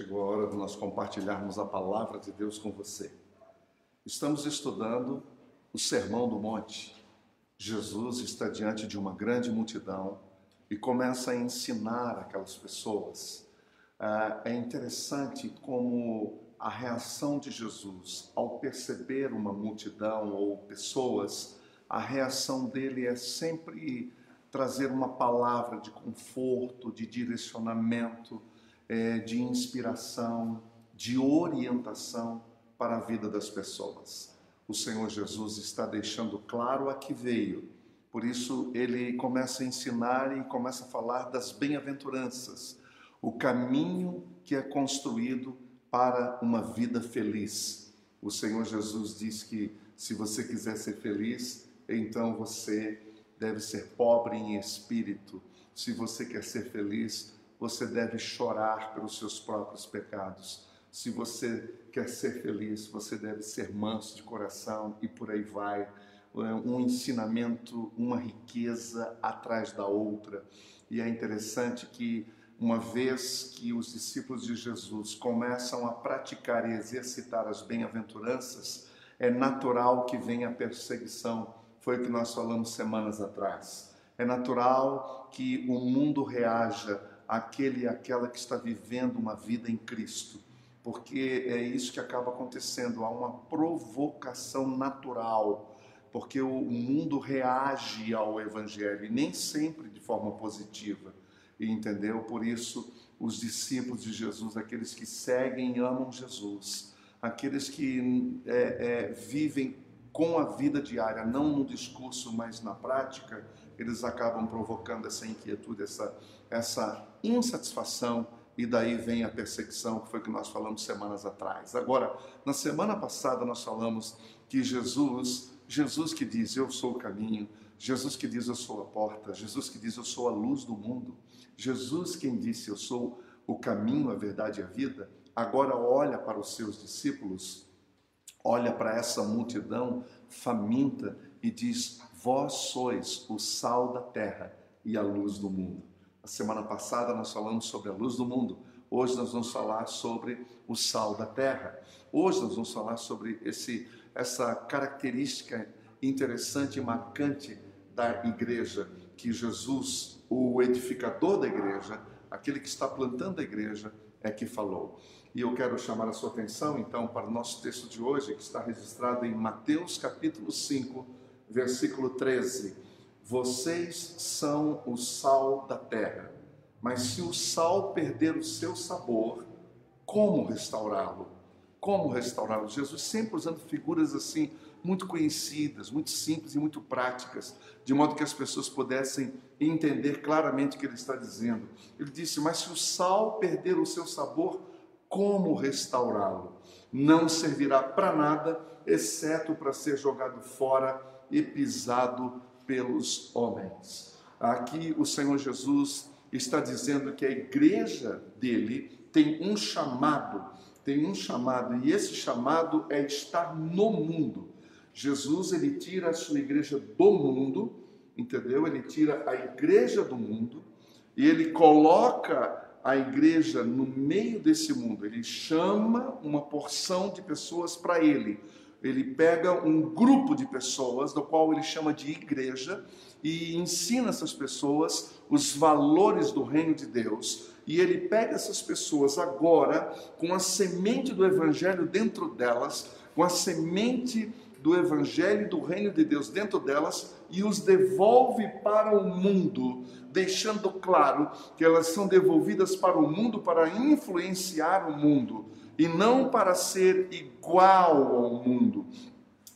Chegou a hora de nós compartilharmos a palavra de Deus com você. Estamos estudando o Sermão do Monte. Jesus está diante de uma grande multidão e começa a ensinar aquelas pessoas. Ah, é interessante como a reação de Jesus ao perceber uma multidão ou pessoas, a reação dele é sempre trazer uma palavra de conforto, de direcionamento, é, de inspiração, de orientação para a vida das pessoas. O Senhor Jesus está deixando claro a que veio. Por isso ele começa a ensinar e começa a falar das bem-aventuranças, o caminho que é construído para uma vida feliz. O Senhor Jesus diz que se você quiser ser feliz, então você deve ser pobre em espírito. Se você quer ser feliz, você deve chorar pelos seus próprios pecados. Se você quer ser feliz, você deve ser manso de coração e por aí vai. Um ensinamento, uma riqueza atrás da outra. E é interessante que, uma vez que os discípulos de Jesus começam a praticar e exercitar as bem-aventuranças, é natural que venha a perseguição foi o que nós falamos semanas atrás. É natural que o mundo reaja àquele e àquela que está vivendo uma vida em Cristo, porque é isso que acaba acontecendo, há uma provocação natural, porque o mundo reage ao Evangelho, e nem sempre de forma positiva, entendeu? Por isso, os discípulos de Jesus, aqueles que seguem e amam Jesus, aqueles que é, é, vivem com a vida diária, não no discurso, mas na prática, eles acabam provocando essa inquietude, essa, essa insatisfação, e daí vem a perseguição, que foi que nós falamos semanas atrás. Agora, na semana passada nós falamos que Jesus, Jesus que diz, eu sou o caminho, Jesus que diz, eu sou a porta, Jesus que diz, eu sou a luz do mundo, Jesus quem disse, eu sou o caminho, a verdade e a vida, agora olha para os seus discípulos olha para essa multidão faminta e diz: Vós sois o sal da terra e a luz do mundo. A semana passada nós falamos sobre a luz do mundo. Hoje nós vamos falar sobre o sal da terra. Hoje nós vamos falar sobre esse, essa característica interessante e marcante da igreja, que Jesus, o edificador da igreja, aquele que está plantando a igreja, é que falou. E eu quero chamar a sua atenção então para o nosso texto de hoje, que está registrado em Mateus capítulo 5, versículo 13. Vocês são o sal da terra, mas se o sal perder o seu sabor, como restaurá-lo? Como restaurá-lo? Jesus sempre usando figuras assim, muito conhecidas, muito simples e muito práticas, de modo que as pessoas pudessem entender claramente o que ele está dizendo. Ele disse: Mas se o sal perder o seu sabor, como restaurá-lo. Não servirá para nada, exceto para ser jogado fora e pisado pelos homens. Aqui o Senhor Jesus está dizendo que a igreja dele tem um chamado, tem um chamado, e esse chamado é estar no mundo. Jesus ele tira a sua igreja do mundo, entendeu? Ele tira a igreja do mundo e ele coloca a igreja no meio desse mundo. Ele chama uma porção de pessoas para ele. Ele pega um grupo de pessoas, do qual ele chama de igreja, e ensina essas pessoas os valores do reino de Deus. E ele pega essas pessoas agora com a semente do evangelho dentro delas, com a semente do evangelho do reino de Deus dentro delas e os devolve para o mundo deixando claro que elas são devolvidas para o mundo para influenciar o mundo e não para ser igual ao mundo,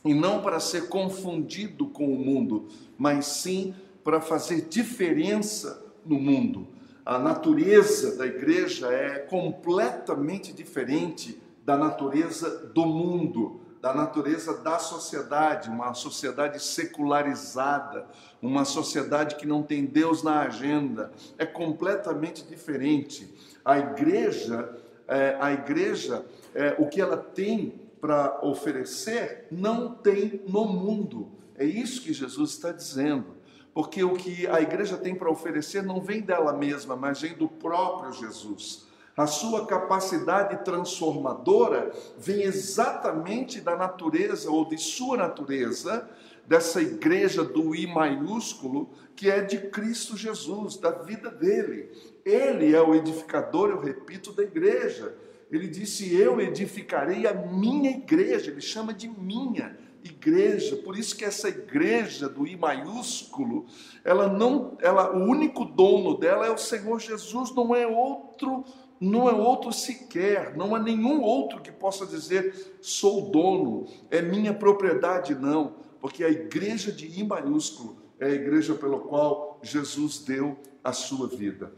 e não para ser confundido com o mundo, mas sim para fazer diferença no mundo. A natureza da igreja é completamente diferente da natureza do mundo da natureza da sociedade, uma sociedade secularizada, uma sociedade que não tem Deus na agenda, é completamente diferente. A igreja, é, a igreja, é, o que ela tem para oferecer, não tem no mundo. É isso que Jesus está dizendo. Porque o que a igreja tem para oferecer não vem dela mesma, mas vem do próprio Jesus. A sua capacidade transformadora vem exatamente da natureza ou de sua natureza, dessa igreja do I maiúsculo, que é de Cristo Jesus, da vida dele. Ele é o edificador, eu repito, da igreja. Ele disse: Eu edificarei a minha igreja. Ele chama de minha igreja. Por isso que essa igreja do I maiúsculo, ela não, ela, o único dono dela é o Senhor Jesus, não é outro não é outro sequer, não há nenhum outro que possa dizer sou dono, é minha propriedade, não, porque a igreja de I maiúsculo é a igreja pela qual Jesus deu a sua vida.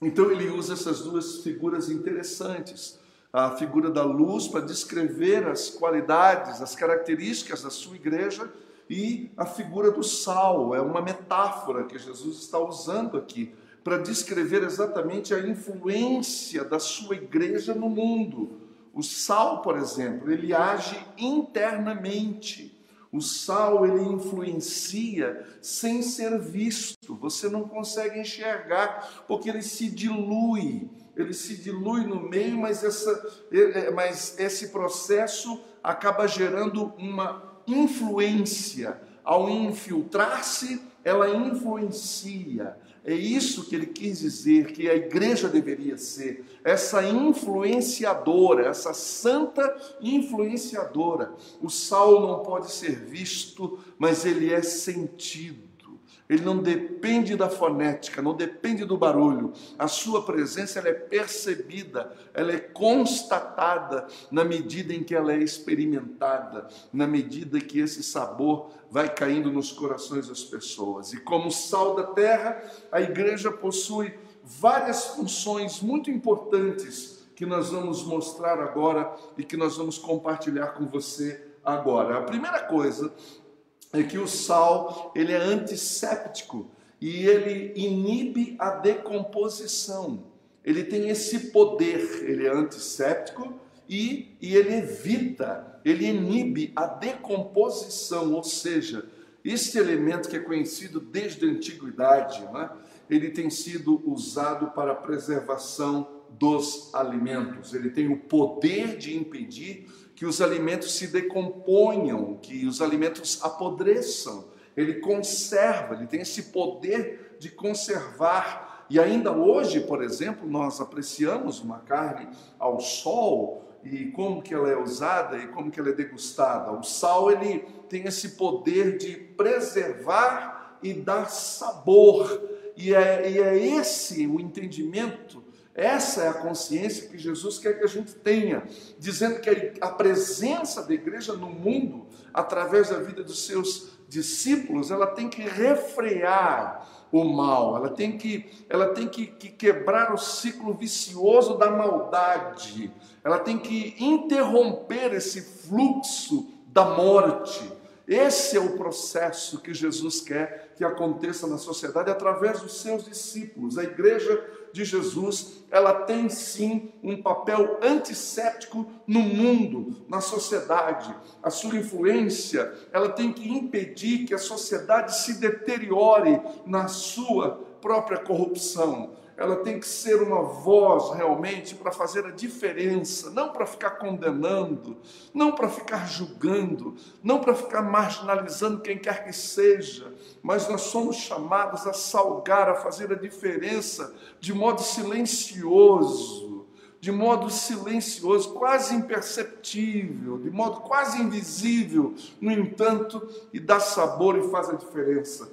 Então ele usa essas duas figuras interessantes. A figura da luz para descrever as qualidades, as características da sua igreja, e a figura do sal, é uma metáfora que Jesus está usando aqui para descrever exatamente a influência da sua igreja no mundo. O sal, por exemplo, ele age internamente. O sal ele influencia sem ser visto. Você não consegue enxergar porque ele se dilui. Ele se dilui no meio, mas, essa, mas esse processo acaba gerando uma influência. Ao infiltrar-se, ela influencia. É isso que ele quis dizer que a igreja deveria ser, essa influenciadora, essa santa influenciadora. O sal não pode ser visto, mas ele é sentido. Ele não depende da fonética, não depende do barulho. A sua presença ela é percebida, ela é constatada na medida em que ela é experimentada, na medida que esse sabor vai caindo nos corações das pessoas. E como sal da terra, a igreja possui várias funções muito importantes que nós vamos mostrar agora e que nós vamos compartilhar com você agora. A primeira coisa é que o sal ele é antisséptico e ele inibe a decomposição. Ele tem esse poder, ele é antisséptico e, e ele evita, ele inibe a decomposição, ou seja, esse elemento que é conhecido desde a antiguidade, né, ele tem sido usado para a preservação dos alimentos. Ele tem o poder de impedir que os alimentos se decomponham, que os alimentos apodreçam. Ele conserva, ele tem esse poder de conservar. E ainda hoje, por exemplo, nós apreciamos uma carne ao sol e como que ela é usada e como que ela é degustada. O sal ele tem esse poder de preservar e dar sabor. E é, e é esse o entendimento essa é a consciência que Jesus quer que a gente tenha, dizendo que a presença da igreja no mundo, através da vida dos seus discípulos, ela tem que refrear o mal, ela tem que, ela tem que, que quebrar o ciclo vicioso da maldade, ela tem que interromper esse fluxo da morte. Esse é o processo que Jesus quer que aconteça na sociedade através dos seus discípulos. A igreja de Jesus, ela tem sim um papel antisséptico no mundo, na sociedade. A sua influência, ela tem que impedir que a sociedade se deteriore na sua própria corrupção ela tem que ser uma voz realmente para fazer a diferença, não para ficar condenando, não para ficar julgando, não para ficar marginalizando quem quer que seja, mas nós somos chamados a salgar, a fazer a diferença de modo silencioso, de modo silencioso, quase imperceptível, de modo quase invisível, no entanto, e dá sabor e faz a diferença.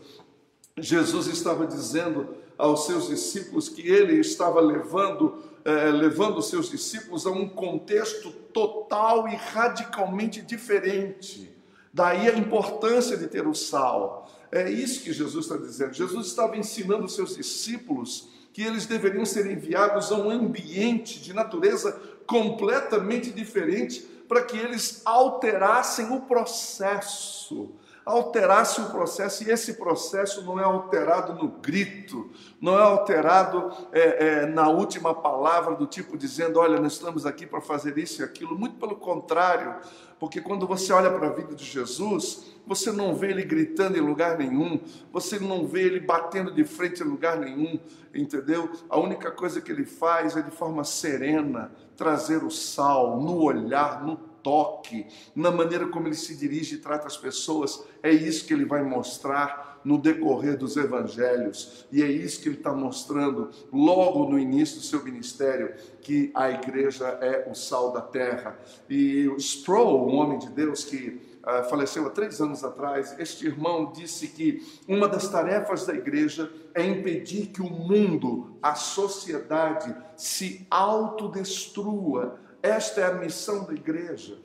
Jesus estava dizendo aos seus discípulos que ele estava levando, eh, levando os seus discípulos a um contexto total e radicalmente diferente. Daí a importância de ter o sal. É isso que Jesus está dizendo. Jesus estava ensinando os seus discípulos que eles deveriam ser enviados a um ambiente de natureza completamente diferente para que eles alterassem o processo alterasse o processo, e esse processo não é alterado no grito, não é alterado é, é, na última palavra, do tipo dizendo: olha, nós estamos aqui para fazer isso e aquilo, muito pelo contrário, porque quando você olha para a vida de Jesus, você não vê ele gritando em lugar nenhum, você não vê ele batendo de frente em lugar nenhum, entendeu? A única coisa que ele faz é de forma serena trazer o sal no olhar, no toque, na maneira como ele se dirige e trata as pessoas. É isso que ele vai mostrar no decorrer dos evangelhos, e é isso que ele está mostrando logo no início do seu ministério, que a igreja é o sal da terra. E Sproul, um homem de Deus que uh, faleceu há três anos atrás, este irmão disse que uma das tarefas da igreja é impedir que o mundo, a sociedade, se autodestrua esta é a missão da igreja.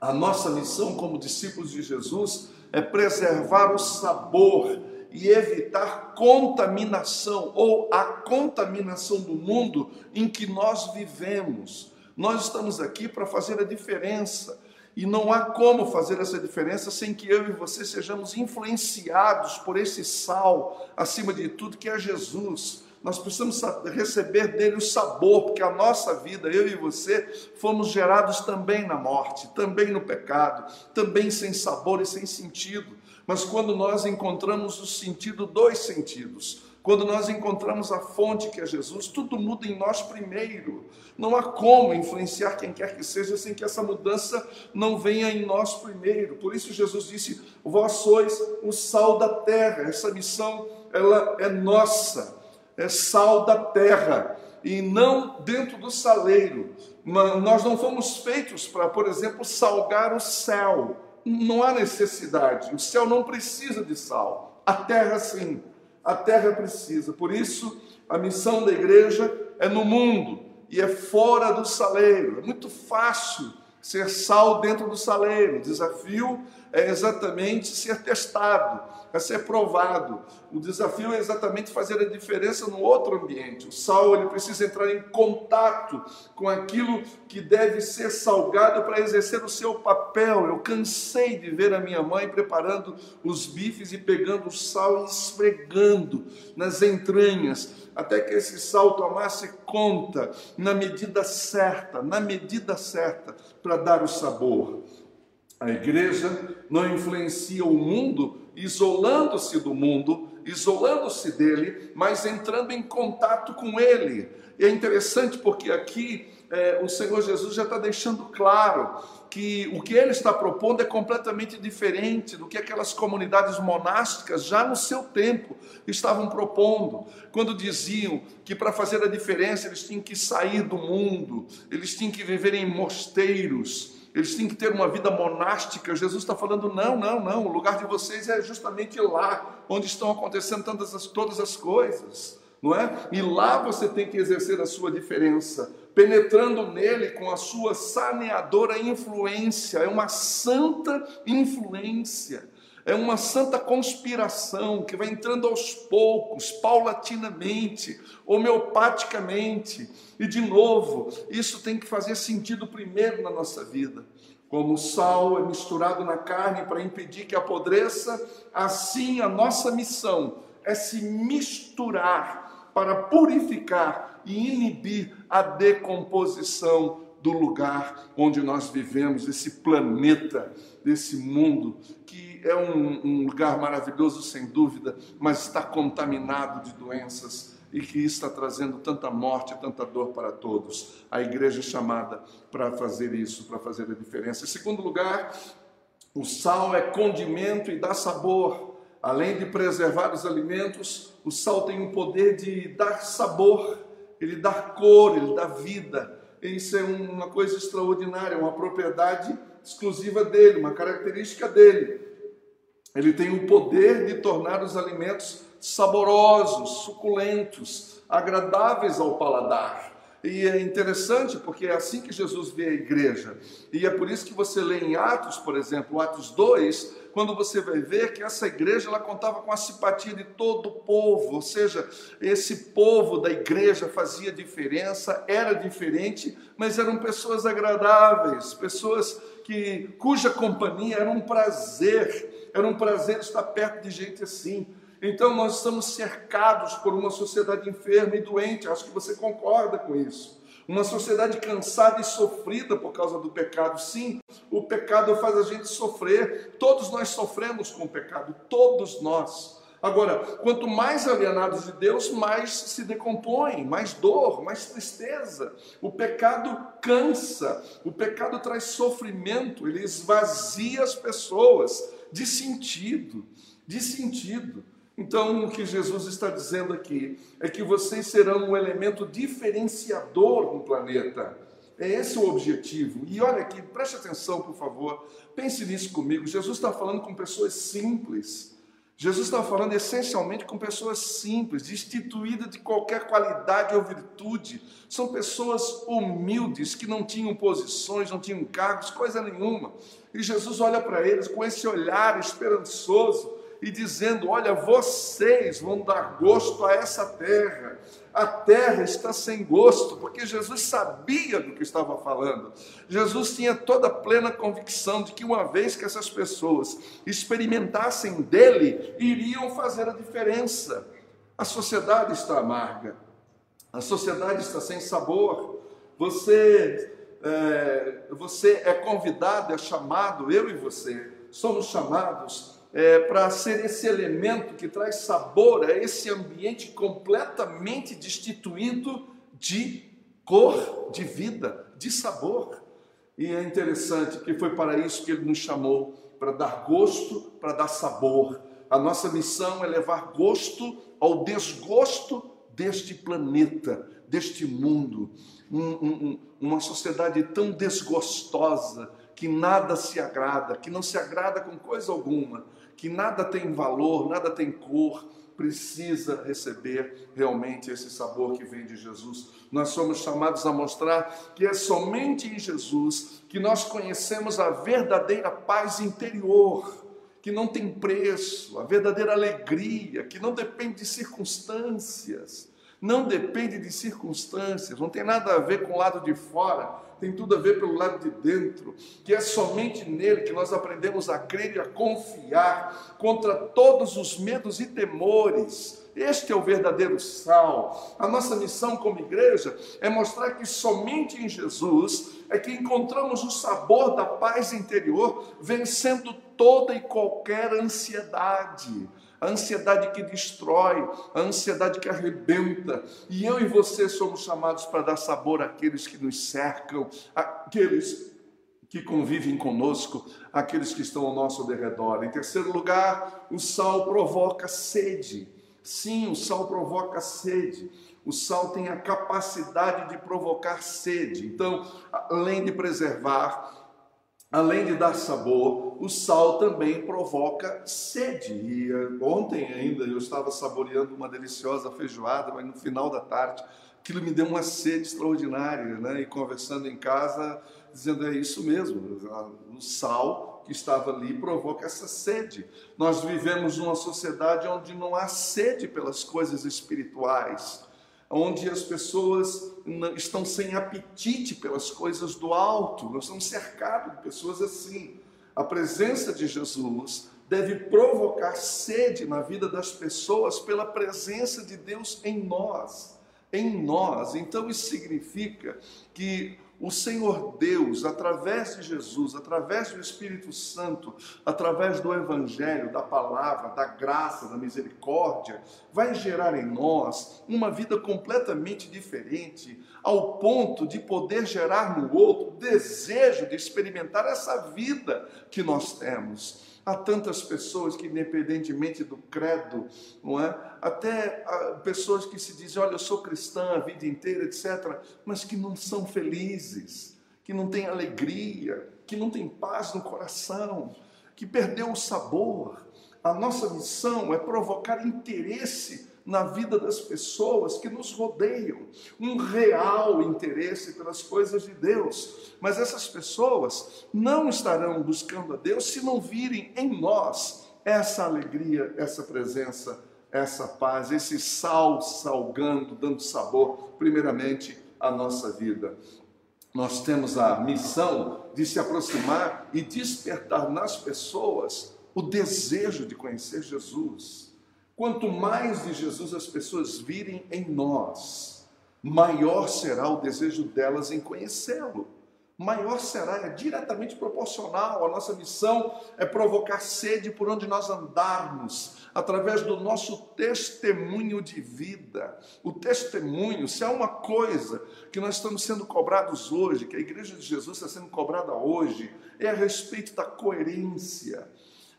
A nossa missão como discípulos de Jesus é preservar o sabor e evitar contaminação ou a contaminação do mundo em que nós vivemos. Nós estamos aqui para fazer a diferença. E não há como fazer essa diferença sem que eu e você sejamos influenciados por esse sal, acima de tudo, que é Jesus nós precisamos receber dele o sabor, porque a nossa vida, eu e você, fomos gerados também na morte, também no pecado, também sem sabor e sem sentido. Mas quando nós encontramos o sentido dos sentidos, quando nós encontramos a fonte que é Jesus, tudo muda em nós primeiro. Não há como influenciar quem quer que seja sem que essa mudança não venha em nós primeiro. Por isso Jesus disse: "Vós sois o sal da terra". Essa missão ela é nossa é sal da terra e não dentro do saleiro. Nós não fomos feitos para, por exemplo, salgar o céu. Não há necessidade. O céu não precisa de sal. A terra sim. A terra precisa. Por isso, a missão da igreja é no mundo e é fora do saleiro. É muito fácil ser sal dentro do saleiro. O desafio é exatamente ser testado, é ser provado. O desafio é exatamente fazer a diferença no outro ambiente. O sal ele precisa entrar em contato com aquilo que deve ser salgado para exercer o seu papel. Eu cansei de ver a minha mãe preparando os bifes e pegando o sal e esfregando nas entranhas, até que esse sal tomasse conta na medida certa, na medida certa, para dar o sabor. A igreja não influencia o mundo isolando-se do mundo, isolando-se dele, mas entrando em contato com ele. E é interessante porque aqui é, o Senhor Jesus já está deixando claro que o que ele está propondo é completamente diferente do que aquelas comunidades monásticas já no seu tempo estavam propondo, quando diziam que para fazer a diferença eles tinham que sair do mundo, eles tinham que viver em mosteiros eles têm que ter uma vida monástica. Jesus está falando: não, não, não, o lugar de vocês é justamente lá, onde estão acontecendo tantas as, todas as coisas, não é? E lá você tem que exercer a sua diferença, penetrando nele com a sua saneadora influência, é uma santa influência é uma santa conspiração que vai entrando aos poucos, paulatinamente, homeopaticamente. E de novo, isso tem que fazer sentido primeiro na nossa vida. Como o sal é misturado na carne para impedir que apodreça, assim a nossa missão é se misturar para purificar e inibir a decomposição do lugar onde nós vivemos, esse planeta, desse mundo que é um, um lugar maravilhoso, sem dúvida, mas está contaminado de doenças e que está trazendo tanta morte, tanta dor para todos. A igreja é chamada para fazer isso, para fazer a diferença. Em segundo lugar, o sal é condimento e dá sabor. Além de preservar os alimentos, o sal tem o poder de dar sabor, ele dá cor, ele dá vida. Isso é uma coisa extraordinária, uma propriedade exclusiva dele, uma característica dele. Ele tem o poder de tornar os alimentos saborosos, suculentos, agradáveis ao paladar. E é interessante porque é assim que Jesus vê a igreja. E é por isso que você lê em Atos, por exemplo, Atos 2, quando você vai ver que essa igreja ela contava com a simpatia de todo o povo, ou seja, esse povo da igreja fazia diferença, era diferente, mas eram pessoas agradáveis, pessoas que cuja companhia era um prazer Era um prazer estar perto de gente assim. Então nós estamos cercados por uma sociedade enferma e doente. Acho que você concorda com isso. Uma sociedade cansada e sofrida por causa do pecado. Sim, o pecado faz a gente sofrer. Todos nós sofremos com o pecado, todos nós. Agora, quanto mais alienados de Deus, mais se decompõem, mais dor, mais tristeza. O pecado cansa, o pecado traz sofrimento, ele esvazia as pessoas de sentido, de sentido. Então, o que Jesus está dizendo aqui é que vocês serão um elemento diferenciador no planeta. É esse o objetivo. E olha aqui, preste atenção, por favor. Pense nisso comigo. Jesus está falando com pessoas simples. Jesus está falando essencialmente com pessoas simples, destituídas de qualquer qualidade ou virtude. São pessoas humildes, que não tinham posições, não tinham cargos, coisa nenhuma. E Jesus olha para eles com esse olhar esperançoso e dizendo: Olha, vocês vão dar gosto a essa terra. A terra está sem gosto, porque Jesus sabia do que estava falando. Jesus tinha toda a plena convicção de que, uma vez que essas pessoas experimentassem dele, iriam fazer a diferença. A sociedade está amarga, a sociedade está sem sabor. Você é, você é convidado, é chamado, eu e você, somos chamados é, para ser esse elemento que traz sabor a esse ambiente completamente destituído de cor, de vida, de sabor. E é interessante que foi para isso que ele nos chamou para dar gosto, para dar sabor. A nossa missão é levar gosto ao desgosto deste planeta, deste mundo. Um, um, uma sociedade tão desgostosa que nada se agrada, que não se agrada com coisa alguma que nada tem valor, nada tem cor, precisa receber realmente esse sabor que vem de Jesus. Nós somos chamados a mostrar que é somente em Jesus que nós conhecemos a verdadeira paz interior, que não tem preço, a verdadeira alegria, que não depende de circunstâncias, não depende de circunstâncias, não tem nada a ver com o lado de fora, tem tudo a ver pelo lado de dentro, que é somente nele que nós aprendemos a crer e a confiar contra todos os medos e temores. Este é o verdadeiro sal. A nossa missão como igreja é mostrar que somente em Jesus é que encontramos o sabor da paz interior, vencendo toda e qualquer ansiedade a ansiedade que destrói, a ansiedade que arrebenta. E eu e você somos chamados para dar sabor àqueles que nos cercam, àqueles que convivem conosco, àqueles que estão ao nosso derredor. Em terceiro lugar, o sal provoca sede. Sim, o sal provoca sede. O sal tem a capacidade de provocar sede. Então, além de preservar, além de dar sabor, o sal também provoca sede. E eh, ontem ainda eu estava saboreando uma deliciosa feijoada, mas no final da tarde aquilo me deu uma sede extraordinária, né? E conversando em casa, dizendo é isso mesmo, o sal que estava ali provoca essa sede. Nós vivemos numa sociedade onde não há sede pelas coisas espirituais onde as pessoas estão sem apetite pelas coisas do alto. Nós estamos cercados de pessoas assim. A presença de Jesus deve provocar sede na vida das pessoas pela presença de Deus em nós. Em nós. Então isso significa que o Senhor Deus, através de Jesus, através do Espírito Santo, através do Evangelho, da palavra, da graça, da misericórdia, vai gerar em nós uma vida completamente diferente, ao ponto de poder gerar no outro desejo de experimentar essa vida que nós temos. Há tantas pessoas que, independentemente do credo, não é? até pessoas que se dizem, olha, eu sou cristã a vida inteira, etc., mas que não são felizes, que não têm alegria, que não têm paz no coração, que perdeu o sabor. A nossa missão é provocar interesse na vida das pessoas que nos rodeiam, um real interesse pelas coisas de Deus. Mas essas pessoas não estarão buscando a Deus se não virem em nós essa alegria, essa presença, essa paz, esse sal salgando, dando sabor, primeiramente, à nossa vida. Nós temos a missão de se aproximar e despertar nas pessoas o desejo de conhecer Jesus. Quanto mais de Jesus as pessoas virem em nós, maior será o desejo delas em conhecê-lo maior será, é diretamente proporcional. A nossa missão é provocar sede por onde nós andarmos, através do nosso testemunho de vida. O testemunho, se há uma coisa que nós estamos sendo cobrados hoje, que a Igreja de Jesus está sendo cobrada hoje, é a respeito da coerência.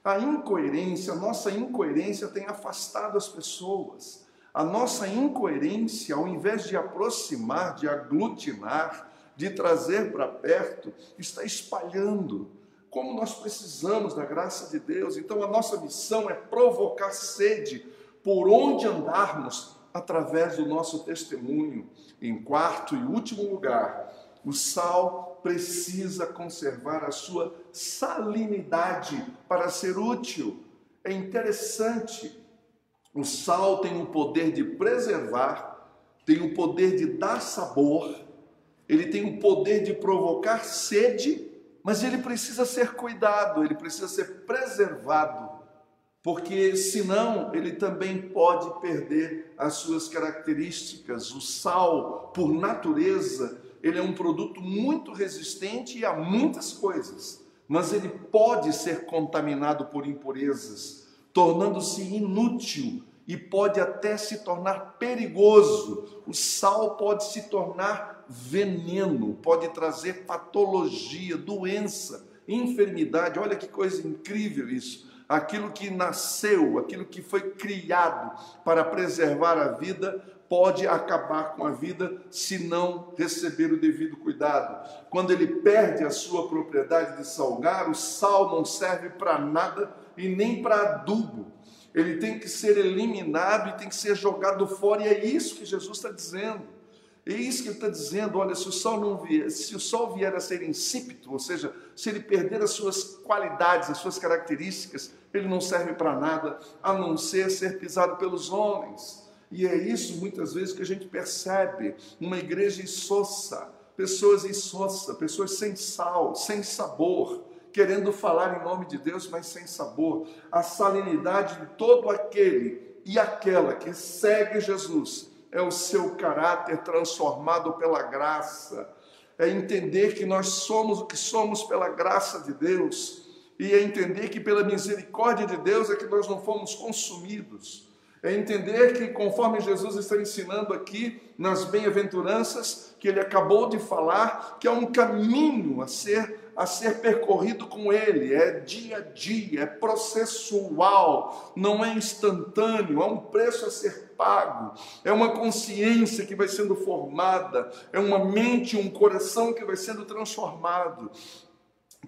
A incoerência, a nossa incoerência tem afastado as pessoas. A nossa incoerência, ao invés de aproximar, de aglutinar, de trazer para perto, está espalhando. Como nós precisamos da graça de Deus. Então, a nossa missão é provocar sede por onde andarmos através do nosso testemunho. Em quarto e último lugar, o sal precisa conservar a sua salinidade para ser útil. É interessante. O sal tem o poder de preservar, tem o poder de dar sabor ele tem o poder de provocar sede, mas ele precisa ser cuidado, ele precisa ser preservado, porque senão ele também pode perder as suas características. O sal, por natureza, ele é um produto muito resistente a muitas coisas, mas ele pode ser contaminado por impurezas, tornando-se inútil e pode até se tornar perigoso. O sal pode se tornar veneno, pode trazer patologia, doença, enfermidade. Olha que coisa incrível isso. Aquilo que nasceu, aquilo que foi criado para preservar a vida, pode acabar com a vida se não receber o devido cuidado. Quando ele perde a sua propriedade de salgar, o sal não serve para nada e nem para adubo. Ele tem que ser eliminado e tem que ser jogado fora, e é isso que Jesus está dizendo. É isso que ele está dizendo: olha, se o sol não vier, se o sol vier a ser insípido, ou seja, se ele perder as suas qualidades, as suas características, ele não serve para nada a não ser ser pisado pelos homens. E é isso muitas vezes que a gente percebe uma igreja insossa, pessoas insossa, pessoas sem sal, sem sabor, querendo falar em nome de Deus, mas sem sabor. A salinidade de todo aquele e aquela que segue Jesus é o seu caráter transformado pela graça, é entender que nós somos o que somos pela graça de Deus, e é entender que pela misericórdia de Deus é que nós não fomos consumidos. É entender que, conforme Jesus está ensinando aqui nas bem-aventuranças, que ele acabou de falar, que é um caminho a ser a ser percorrido com Ele, é dia a dia, é processual, não é instantâneo, é um preço a ser pago, é uma consciência que vai sendo formada, é uma mente, um coração que vai sendo transformado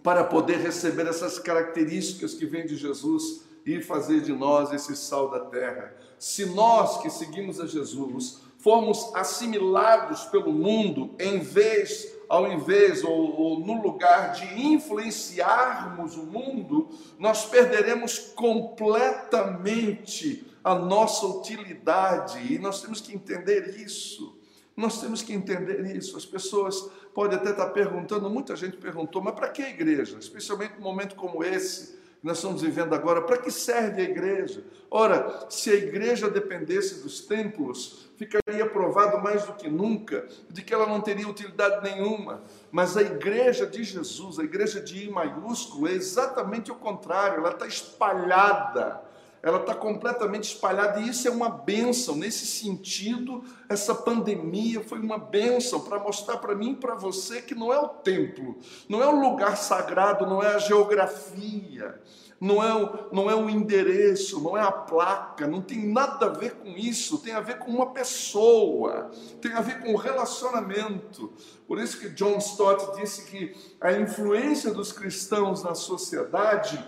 para poder receber essas características que vêm de Jesus e fazer de nós esse sal da terra. Se nós que seguimos a Jesus formos assimilados pelo mundo em vez ao invés ou, ou, no lugar de influenciarmos o mundo, nós perderemos completamente a nossa utilidade e nós temos que entender isso. Nós temos que entender isso. As pessoas podem até estar perguntando, muita gente perguntou, mas para que a igreja? Especialmente num momento como esse, que nós estamos vivendo agora, para que serve a igreja? Ora, se a igreja dependesse dos templos, ficaria provado mais do que nunca de que ela não teria utilidade nenhuma. Mas a igreja de Jesus, a igreja de I maiúsculo, é exatamente o contrário, ela está espalhada ela está completamente espalhada e isso é uma benção. Nesse sentido, essa pandemia foi uma benção para mostrar para mim e para você que não é o templo, não é o lugar sagrado, não é a geografia, não é, o, não é o endereço, não é a placa, não tem nada a ver com isso, tem a ver com uma pessoa, tem a ver com o relacionamento. Por isso que John Stott disse que a influência dos cristãos na sociedade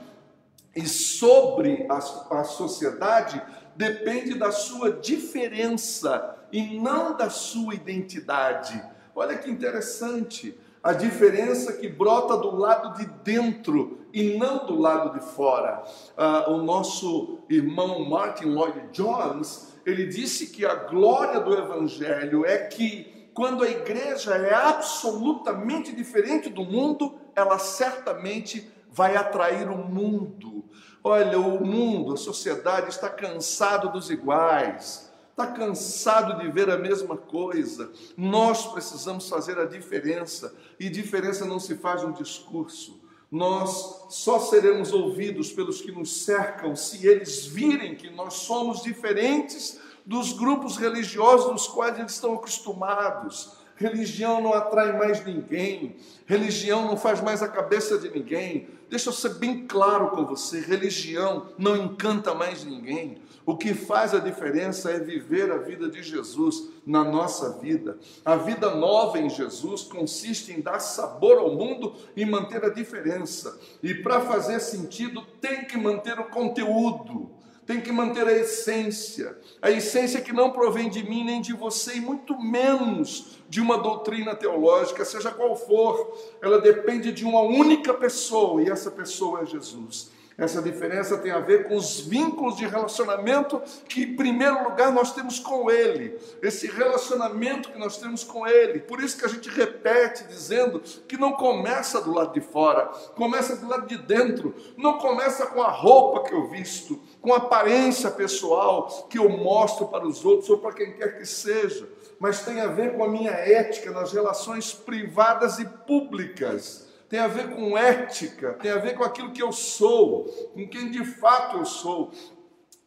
e sobre a, a sociedade depende da sua diferença e não da sua identidade. Olha que interessante, a diferença que brota do lado de dentro e não do lado de fora. Ah, o nosso irmão Martin Lloyd Jones, ele disse que a glória do evangelho é que quando a igreja é absolutamente diferente do mundo, ela certamente vai atrair o mundo. Olha, o mundo, a sociedade está cansado dos iguais, está cansado de ver a mesma coisa. Nós precisamos fazer a diferença, e diferença não se faz no discurso. Nós só seremos ouvidos pelos que nos cercam se eles virem que nós somos diferentes dos grupos religiosos dos quais eles estão acostumados. Religião não atrai mais ninguém, religião não faz mais a cabeça de ninguém. Deixa eu ser bem claro com você: religião não encanta mais ninguém. O que faz a diferença é viver a vida de Jesus na nossa vida. A vida nova em Jesus consiste em dar sabor ao mundo e manter a diferença. E para fazer sentido, tem que manter o conteúdo tem que manter a essência, a essência que não provém de mim nem de você, e muito menos de uma doutrina teológica, seja qual for, ela depende de uma única pessoa, e essa pessoa é Jesus. Essa diferença tem a ver com os vínculos de relacionamento que, em primeiro lugar, nós temos com Ele. Esse relacionamento que nós temos com Ele. Por isso que a gente repete dizendo que não começa do lado de fora, começa do lado de dentro. Não começa com a roupa que eu visto, com a aparência pessoal que eu mostro para os outros ou para quem quer que seja. Mas tem a ver com a minha ética nas relações privadas e públicas tem a ver com ética, tem a ver com aquilo que eu sou, com quem de fato eu sou,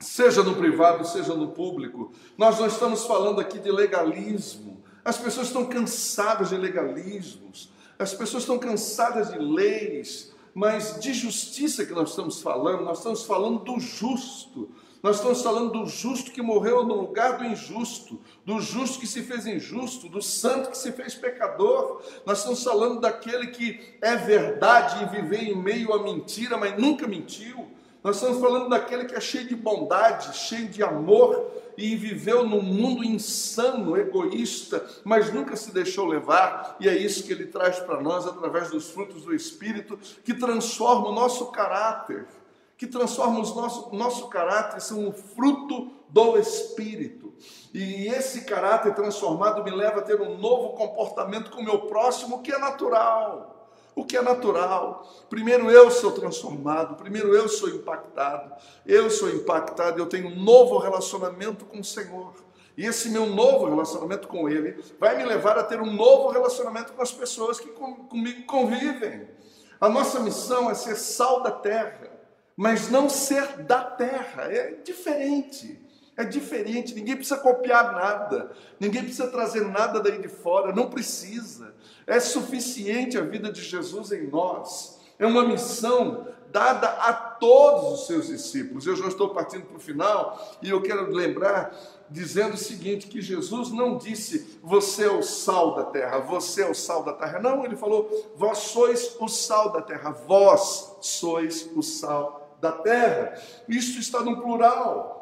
seja no privado, seja no público. Nós não estamos falando aqui de legalismo. As pessoas estão cansadas de legalismos, as pessoas estão cansadas de leis, mas de justiça que nós estamos falando, nós estamos falando do justo. Nós estamos falando do justo que morreu no lugar do injusto, do justo que se fez injusto, do santo que se fez pecador. Nós estamos falando daquele que é verdade e vive em meio à mentira, mas nunca mentiu. Nós estamos falando daquele que é cheio de bondade, cheio de amor e viveu num mundo insano, egoísta, mas nunca se deixou levar, e é isso que ele traz para nós através dos frutos do Espírito, que transforma o nosso caráter que transformam o nosso, nosso caráter, são o fruto do Espírito. E esse caráter transformado me leva a ter um novo comportamento com o meu próximo, que é natural. O que é natural. Primeiro eu sou transformado, primeiro eu sou impactado. Eu sou impactado, eu tenho um novo relacionamento com o Senhor. E esse meu novo relacionamento com Ele vai me levar a ter um novo relacionamento com as pessoas que com, comigo convivem. A nossa missão é ser sal da terra mas não ser da terra. É diferente. É diferente. Ninguém precisa copiar nada. Ninguém precisa trazer nada daí de fora. Não precisa. É suficiente a vida de Jesus em nós. É uma missão dada a todos os seus discípulos. Eu já estou partindo para o final e eu quero lembrar dizendo o seguinte: que Jesus não disse você é o sal da terra, você é o sal da terra. Não, ele falou: vós sois o sal da terra, vós sois o sal da terra. Isso está no plural.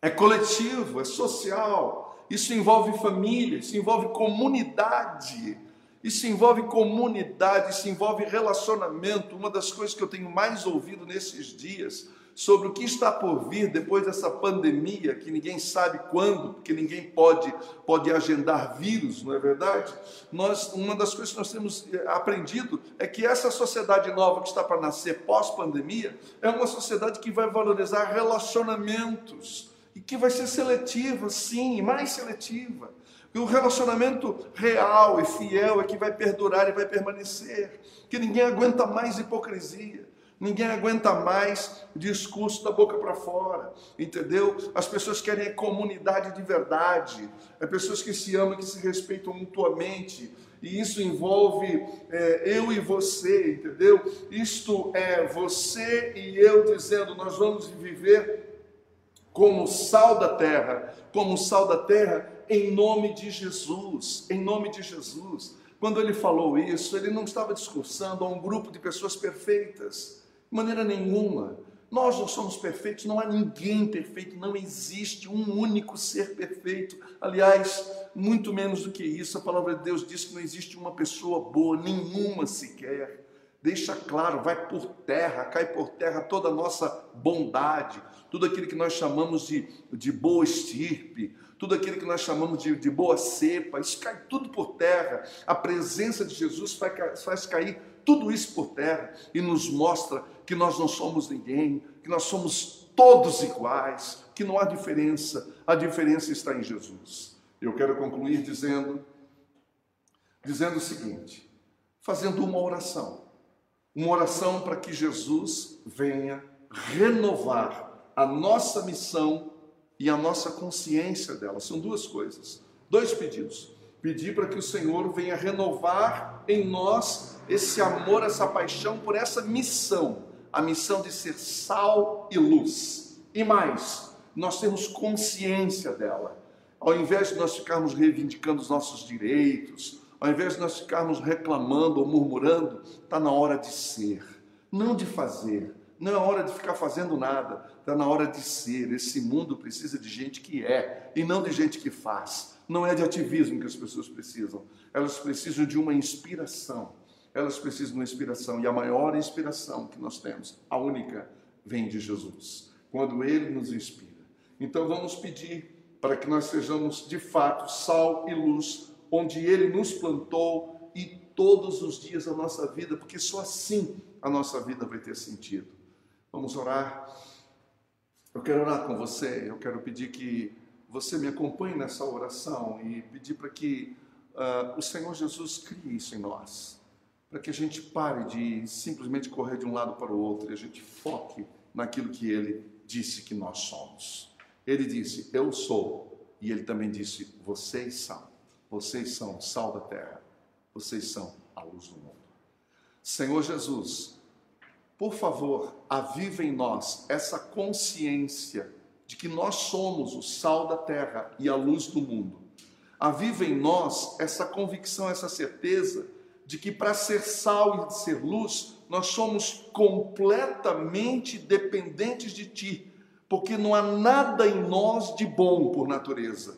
É coletivo, é social. Isso envolve família, isso envolve comunidade. Isso envolve comunidade, isso envolve relacionamento. Uma das coisas que eu tenho mais ouvido nesses dias sobre o que está por vir depois dessa pandemia, que ninguém sabe quando, porque ninguém pode, pode agendar vírus, não é verdade? Nós, uma das coisas que nós temos eh, aprendido é que essa sociedade nova que está para nascer pós-pandemia é uma sociedade que vai valorizar relacionamentos e que vai ser seletiva, sim, mais seletiva. E o relacionamento real e fiel é que vai perdurar e vai permanecer. Que ninguém aguenta mais hipocrisia. Ninguém aguenta mais discurso da boca para fora, entendeu? As pessoas querem comunidade de verdade, é pessoas que se amam, que se respeitam mutuamente, e isso envolve é, eu e você, entendeu? Isto é você e eu dizendo: nós vamos viver como sal da terra, como sal da terra, em nome de Jesus, em nome de Jesus. Quando ele falou isso, ele não estava discursando a um grupo de pessoas perfeitas. De maneira nenhuma. Nós não somos perfeitos, não há ninguém perfeito, não existe um único ser perfeito. Aliás, muito menos do que isso, a palavra de Deus diz que não existe uma pessoa boa, nenhuma sequer. Deixa claro, vai por terra, cai por terra toda a nossa bondade, tudo aquilo que nós chamamos de, de boa estirpe, tudo aquilo que nós chamamos de, de boa cepa, isso cai tudo por terra. A presença de Jesus faz, faz cair tudo isso por terra e nos mostra que nós não somos ninguém, que nós somos todos iguais, que não há diferença, a diferença está em Jesus. Eu quero concluir dizendo dizendo o seguinte, fazendo uma oração. Uma oração para que Jesus venha renovar a nossa missão e a nossa consciência dela. São duas coisas, dois pedidos. Pedir para que o Senhor venha renovar em nós esse amor, essa paixão por essa missão, a missão de ser sal e luz. E mais, nós temos consciência dela. Ao invés de nós ficarmos reivindicando os nossos direitos, ao invés de nós ficarmos reclamando ou murmurando, está na hora de ser, não de fazer. Não é hora de ficar fazendo nada, está na hora de ser. Esse mundo precisa de gente que é e não de gente que faz. Não é de ativismo que as pessoas precisam, elas precisam de uma inspiração. Elas precisam de uma inspiração e a maior inspiração que nós temos, a única, vem de Jesus, quando Ele nos inspira. Então vamos pedir para que nós sejamos de fato sal e luz, onde Ele nos plantou e todos os dias da nossa vida, porque só assim a nossa vida vai ter sentido. Vamos orar. Eu quero orar com você, eu quero pedir que você me acompanhe nessa oração e pedir para que uh, o Senhor Jesus crie isso em nós, para que a gente pare de simplesmente correr de um lado para o outro e a gente foque naquilo que Ele disse que nós somos. Ele disse, Eu sou, e Ele também disse, Vocês são. Vocês são o sal da terra, vocês são a luz do mundo. Senhor Jesus, por favor, aviva em nós essa consciência de que nós somos o sal da terra e a luz do mundo. Aviva em nós essa convicção, essa certeza de que para ser sal e ser luz, nós somos completamente dependentes de Ti, porque não há nada em nós de bom por natureza.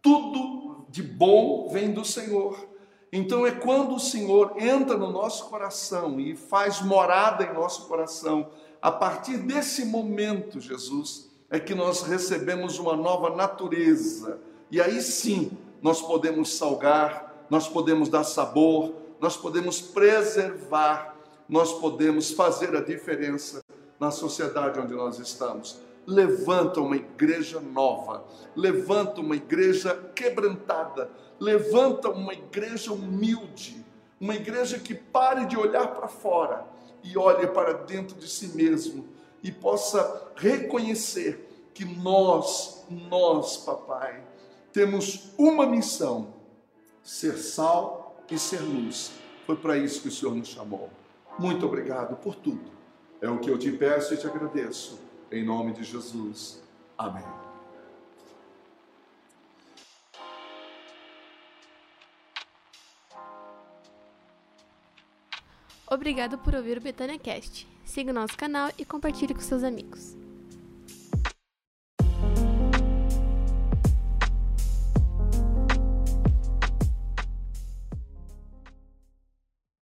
Tudo de bom vem do Senhor. Então é quando o Senhor entra no nosso coração e faz morada em nosso coração, a partir desse momento, Jesus, é que nós recebemos uma nova natureza. E aí sim, nós podemos salgar, nós podemos dar sabor, nós podemos preservar, nós podemos fazer a diferença na sociedade onde nós estamos. Levanta uma igreja nova, levanta uma igreja quebrantada, levanta uma igreja humilde, uma igreja que pare de olhar para fora e olhe para dentro de si mesmo e possa reconhecer que nós, nós, papai, temos uma missão: ser sal e ser luz. Foi para isso que o Senhor nos chamou. Muito obrigado por tudo. É o que eu te peço e te agradeço. Em nome de Jesus. Amém. Obrigado por ouvir o Betânia Cast. Siga o nosso canal e compartilhe com seus amigos.